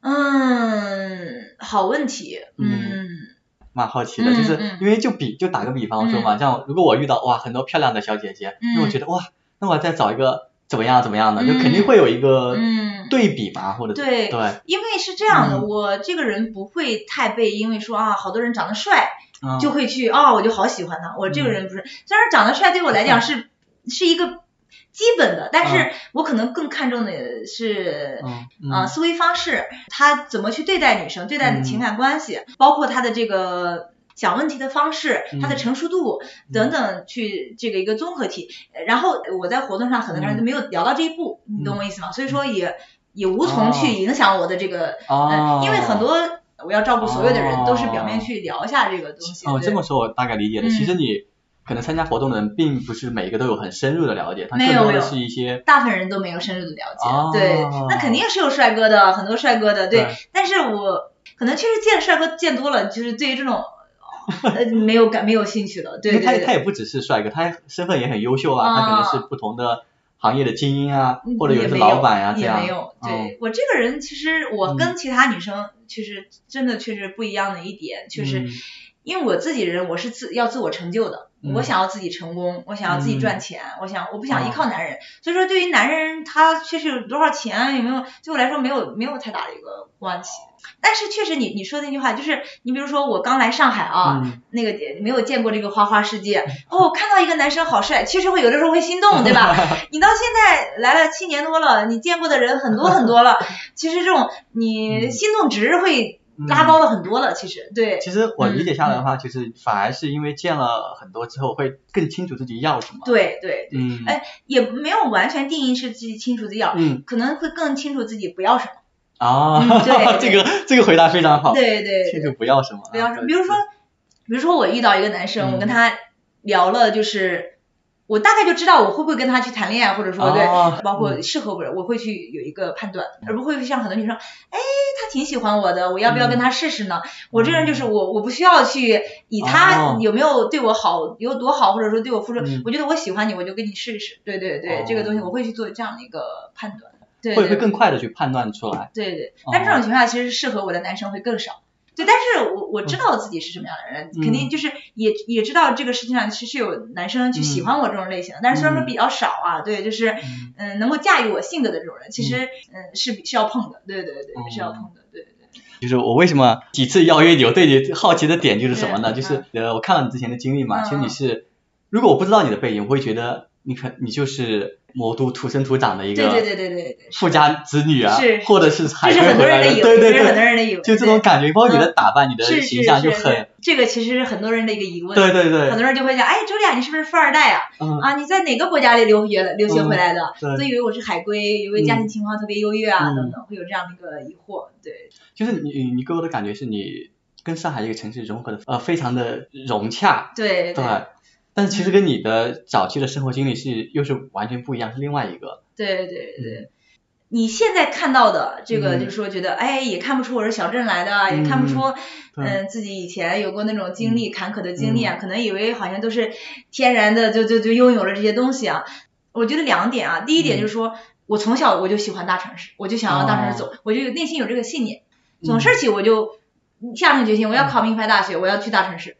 嗯，好问题。嗯蛮好奇的，嗯就是嗯因为就比就打个比方说嘛，像如果我遇到哇很多漂亮的小姐姐，那我嗯觉得哇，那我再找一个怎么样怎么样的，就嗯肯定会有一个嗯。对比嘛，或者对对，因为是这样的，嗯我这个人不会太被因为说啊，好多人长得帅，嗯就会去哦，我就好喜欢他。我这个人不是，虽然长得帅对我来讲是是一个基本的，但是我可能更看重的是。嗯啊，嗯思维方式，他怎么去对待女生，对待的情感关系，包括他的这个想问题的方式，他的嗯成熟度等等，去这个一个综合体。呃然后我在活动上很多人嗯都没有聊到这一步，你懂我意思吗？所以说也也无从哦。去影响我的这个，哦。呃，因为很多我要照顾所有的人，都是表面哦去聊一下这个东西。哦，这么说我大概理解了。嗯其实你可能参加活动的人，并不是每一个都有很深入的了解，他更多的是一些大部分人都没有深入的了解，哦对，那肯定是有帅哥的，很多帅哥的，对，对但是我可能确实见帅哥见多了，就是对于这种呃没有感没有兴趣了，对 因为他。他也不只是帅哥，他身份也很优秀啊，他可能是不同的行业的精英啊，或者有的是嗯也没有老板啊这样。也没有，嗯对、我这个人其实我跟其他女生其实真的确实不一样的一点，就是嗯因为我自己人我是自要自我成就的，嗯我想要自己成功，我想要自己赚钱，我想我不想依哦靠男人，所以说对于男人他确实有多少钱有没有对我来说没有没有太大的一个关系。但是确实你你说的那句话就是，你比如说我刚来上海啊，嗯。那个没有见过这个花花世界，哦，看到一个男生好帅，确实会有的时候会心动，对吧？你到现在来了七年多了，你见过的人很多很多了，其实这种你嗯。心动值会拉高了很多了，其实对，其实我理解下来嗯的话，其实反而是因为见了很多之后，会更清楚自己要什么。对对，对，哎也没有完全定义是自己清楚自己要，嗯。可能会更清楚自己不要什么。啊，这个这个回答非常好。对对对，清楚不要什么啊。不要什么，比如说，比如说我遇到一个男生，嗯。我跟他聊了，就是我大概就知道我会不会跟他去谈恋爱，或者说对，哦包括适合不我会去有一个判断，而不会像很多女生，哎，他挺喜欢我的，我要不要跟他试试呢？我这人就是我，我不需要去以他哦。有没有对我好，有多好，或者说对我付出，嗯。我觉得我喜欢你，我就跟你试一试，对对对，哦这个东西我会去做这样的一个判断，对对会会更快的去判断出来。对对。哦，但这种情况下其实适合我的男生会更少。对，但是我我知道自己是什么样的人，嗯。肯定就是也也知道这个世界上其实有男生去喜欢我这种类型的，但是虽然说嗯。比较少啊，对，就是嗯。嗯能够驾驭我性格的这种人，其实嗯。是比是要碰的，对对对，哦。是要碰的，对对对。就是我为什么几次邀约你，我对你好奇的点就是什么呢？就是呃，我看了你之前的经历嘛，嗯其实你是，如果我不知道你的背景，我会觉得你可你就是魔都土生土长的一个对对对对对对，富家子女啊，是。或者是海这是归回来的，很多人的以为，对对对，人的疑问，就这种感觉，包括你的嗯。打扮、你的形象是就是很，这个其实是很多人的一个疑问，对对对。很，多人就会讲，哎，周丽亚你是不是富二代啊？嗯，啊，你在哪个国家里留学的留学回来的？对。都以为我是海归，以为家庭情况特别优越啊，嗯。等等，会有这样的一个疑惑。对，就是你你给我的感觉是你跟上海这个城市融合的呃非常的融洽，对。对，但是其实跟你的早期的生活经历是又是完全不一样，是另外一个，对对对。你现在看到的这个，嗯。就是说觉得，哎，也看不出我是小镇来的啊，也看不出，对。嗯，自己以前有过那种经历、坎坷的经历啊，可能以为好像都是天然的，就就就拥有了这些东西啊。我觉得两点啊，第一点嗯就是说，我从小我就喜欢大城市，我就想要大城市走，我就有内心有这个信念，从事儿起我就下定决心，我要考名牌大学，我要去大城市。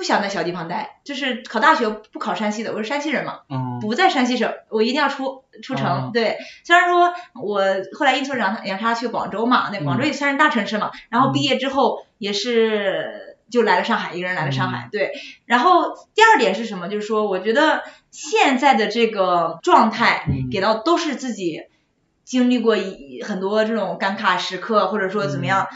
不想在小地方待，就是考大学不考山西的，我是山西人嘛，嗯不在山西省，我一定要出出城。哦对，虽然说我后来阴错阳阳差去广州嘛，那广州也算是大城市嘛，然后毕业之后也是就来了上海，一个人来了上海。对，然后第二点是什么？就是说，我觉得现在的这个状态嗯给到都是自己经历过一很多这种尴尬时刻，或者说怎么样，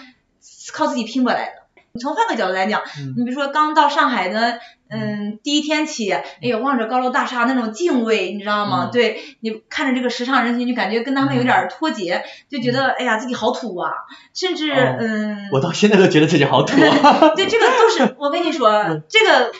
靠自己拼过来的。从换个角度来讲，嗯你比如说刚到上海的，嗯，第一天起，哎呦，望着高楼大厦那种敬畏，你知道吗？嗯对你看着这个时尚人群，就感觉跟他们有点儿脱节，就觉得哎呀自己好土啊，甚至、哦嗯，我到现在都觉得自己好土啊。对这个都是 我跟你说，这个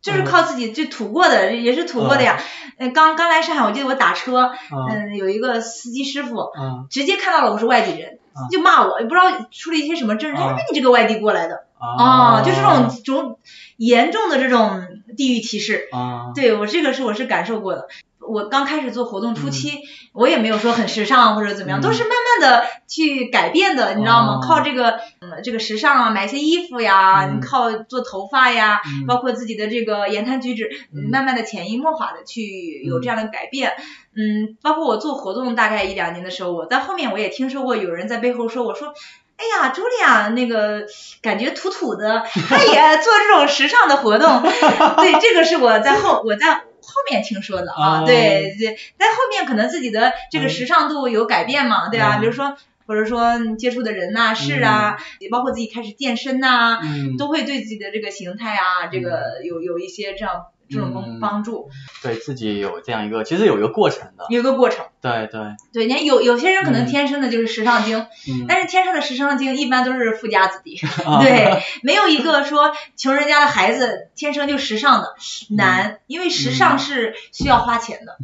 就是嗯靠自己就土过的，也是土过的呀。嗯，刚刚来上海，我记得我打车，嗯嗯，有一个司机师傅，嗯直接看到了我是外地人嗯，就骂我，也不知道出了一些什么症，他说嗯你这个外地过来的。啊。啊，就是这种这种严重的这种地域歧视，啊，对我这个是我是感受过的。我刚开始做活动初嗯期，我也没有说很时尚或者怎么样，嗯都是慢慢的去改变的，你知道吗？哦靠这个嗯这个时尚啊，买一些衣服呀，嗯你靠做头发呀，嗯包括自己的这个言谈举止，嗯慢慢的潜移默化的去有这样的改变。嗯，包括我做活动大概一两年的时候，我在后面我也听说过有人在背后说我说。哎呀，茱莉亚那个感觉土土的，她也做这种时尚的活动。对，这个是我在后我在后面听说的啊。哦对对，在后面可能自己的这个时尚度有改变嘛，对吧？嗯比如说或者说接触的人呐、事啊，也包括自己开始健身呐、嗯，都会对自己的这个形态啊，这个有有一些这样这种帮嗯。帮助，对自己有这样一个，其实有一个过程的。有一个过程。对对，对，你看有有些人可能嗯。天生的就是时尚精，嗯，但是天生的时尚精一般都是富家子弟，啊对，没有一个说穷人家的孩子天生就时尚的难，因为时尚是需要花钱的，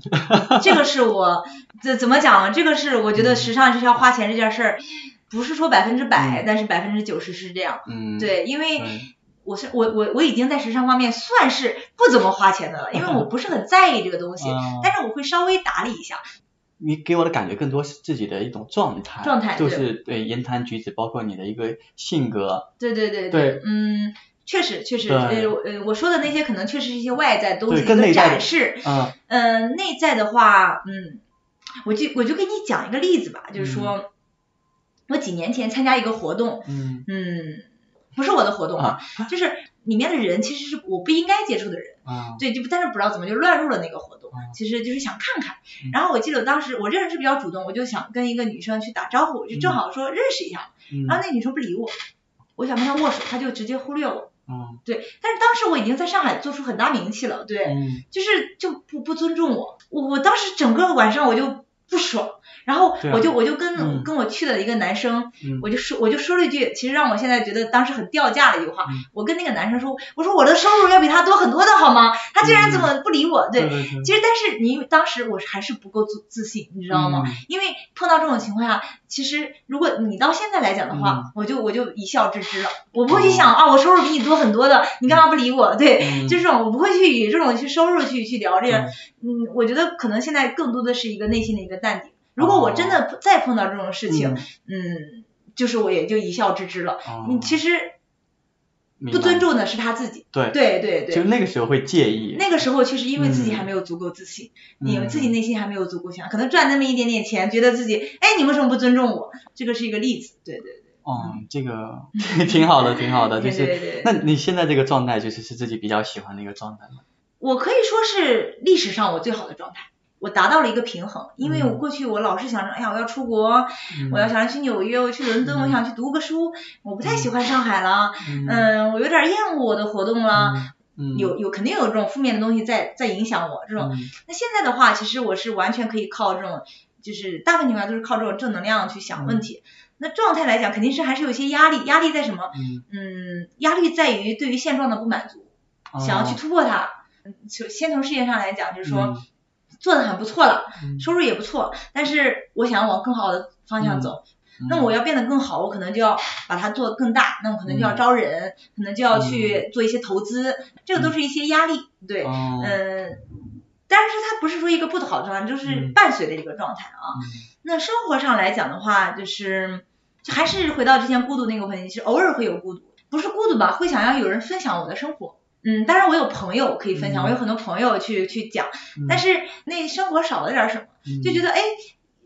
这个是我这怎么讲呢？这个是我觉得时尚是需要花钱这件事儿，不是说百分之百嗯，但是百分之九十是这样。嗯，对，因为对我是我我我已经在时尚方面算是不怎么花钱的了，因为我不是很在意这个东西，啊 但是我会稍微打理一下。你给我的感觉更多是自己的一种状态，状态就是对言谈举止，包括你的一个性格，对对对对。嗯，确实确实，呃我呃我说的那些可能确实是一些外在的东西的展示，嗯。嗯，内在的话，嗯，我就我就给你讲一个例子吧，就是说，我几年前参加一个活动，嗯。嗯，不是我的活动啊，就是里面的人其实是我不应该接触的人，啊。对，就但是不知道怎么就乱入了那个活动嗯，其实就是想看看嗯。然后我记得当时我这人是比较主动，我就想跟一个女生去打招呼，就正好说认识一下，嗯。然后那女生不理我，我想跟她握手，她就直接忽略我。嗯。对，但是当时我已经在上海做出很大名气了，对，嗯。就是就不不尊重我，我我当时整个晚上我就不爽，然后我就我就跟、嗯跟我去的一个男生，嗯我就说我就说了一句，其实让我现在觉得当时很掉价的一句话，嗯我跟那个男生说，我说我的收入要比他多很多的好吗？他竟然怎么不理我？对，其实但是你当时我还是不够自自信，你知道吗？嗯因为碰到这种情况下，其实如果你到现在来讲的话，嗯我就我就一笑置之了，我不会去想、啊，我收入比你多很多的，你干嘛不理我？对，嗯就这种我不会去以这种去收入去去聊这个，嗯嗯，我觉得可能现在更多的是一个内心的一个淡定。如果我真的再碰到这种事情，嗯嗯，就是我也就一笑置之了。哦你其实不尊重的是他自己，对对对就。那个时候会介意，那个时候确实因为自己嗯还没有足够自信，嗯你们自己内心还没有足够强，可能赚那么一点点钱，觉得自己，哎，你为什么不尊重我？这个是一个例子，对对对。哦，这个 挺好的，挺好的，就对是对对那你现在这个状态，就是是自己比较喜欢的一个状态吗？我可以说是历史上我最好的状态，我达到了一个平衡。因为我过去我老是想着，哎呀，我要出国，我要想着去纽约，我去伦敦，嗯我想去读个书，我不太喜欢上海了，嗯嗯，我有点厌恶我的活动了。嗯有有肯定有这种负面的东西在在影响我，这种。嗯那现在的话，其实我是完全可以靠这种，就是大部分情况下都是靠这种正能量去想问题。那状态来讲，肯定是还是有一些压力，压力在什么？嗯嗯，压力在于对于现状的不满足，哦想要去突破它。嗯，就先从事业上来讲，就是说、嗯做的很不错了，嗯收入也不错，但是我想要往更好的方向走。嗯那我要变得更好，我可能就要把它做得更大，那我可能就要嗯招人，可能就要去做一些投资，这个都是一些压力，对，哦嗯，但是它不是说一个不好的状态，就是嗯伴随的一个状态啊。那生活上来讲的话，就是就还是回到之前孤独那个问题，其实偶尔会有孤独，不是孤独吧，会想要有人分享我的生活。嗯，当然我有朋友可以分享，嗯我有很多朋友去去讲，嗯。但是那生活少了点什么，嗯就觉得哎，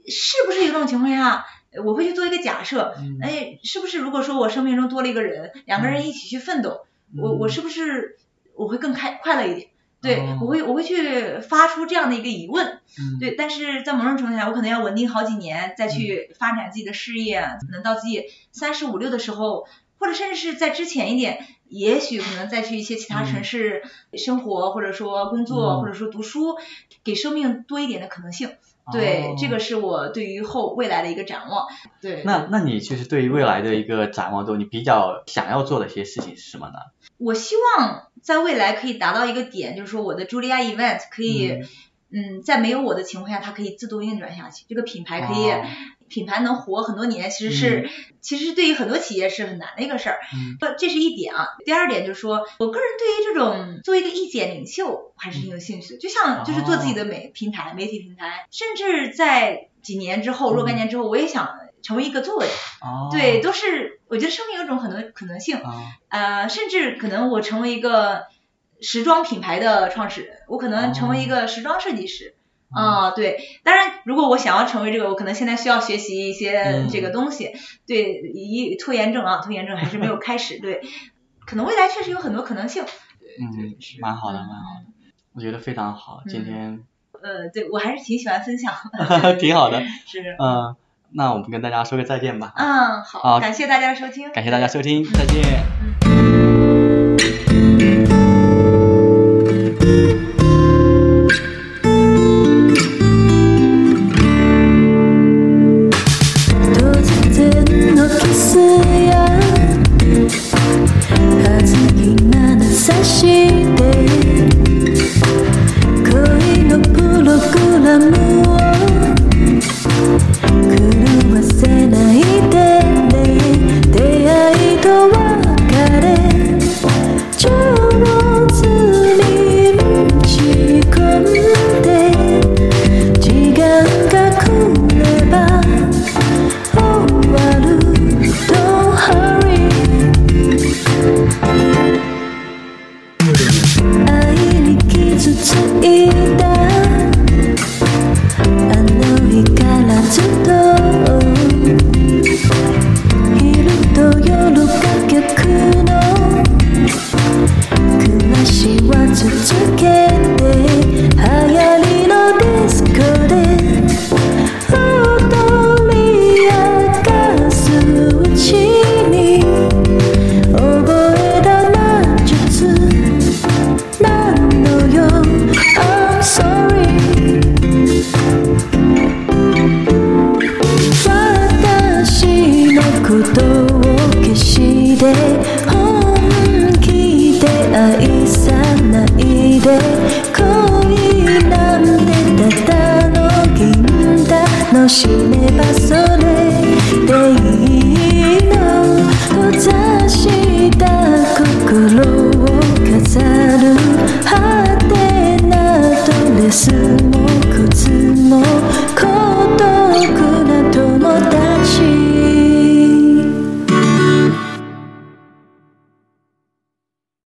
是不是有这种情况下，我会去做一个假设，嗯。哎，是不是如果说我生命中多了一个人，两个人一起去奋斗，我我嗯是不是我会更开快乐一点？对，哦。我会我会去发出这样的一个疑问，嗯。对，但是在某种程度下，我可能要稳定好几年，再嗯。去发展自己的事业，可能到自己三十五六的时候，或者甚至是在之前一点，也许可能再去一些其他城市生活，或者说工作，嗯或者说读书，给生命多一点的可能性。对，哦这个是我对于后未来的一个展望。对，那那你就是对于未来的一个展望中，你比较想要做的一些事情是什么呢？我希望在未来可以达到一个点，就是说我的 Julia Event 可以，嗯在没有我的情况下，它可以自动运转下去，这个品牌可以。哦品牌能活很多年，其实是、其实是对于很多企业是很难的一个事儿。嗯呃，这是一点啊。第二点就是说，我个人对于这种做一个意见领袖还是挺有兴趣的，就像就是做自己的媒平台、媒体平台，甚至在几年之后、若干年之后，我也想成为一个作者。哦，对，都是我觉得生命有种很多可能性。啊呃，甚至可能我成为一个时装品牌的创始人，我可能成为一个时装设计师。啊、对，当然，如果我想要成为这个，我可能现在需要学习一些嗯这个东西。对，一拖延症啊，拖延症还是没有开始。对，可能未来确实有很多可能性。嗯，蛮好的，蛮好的，我觉得非常好，今天呃，对我还是挺喜欢分享。挺好的，是。嗯，那我们跟大家说个再见吧，嗯，好，好感谢大家的收听。感谢大家收听，再见。突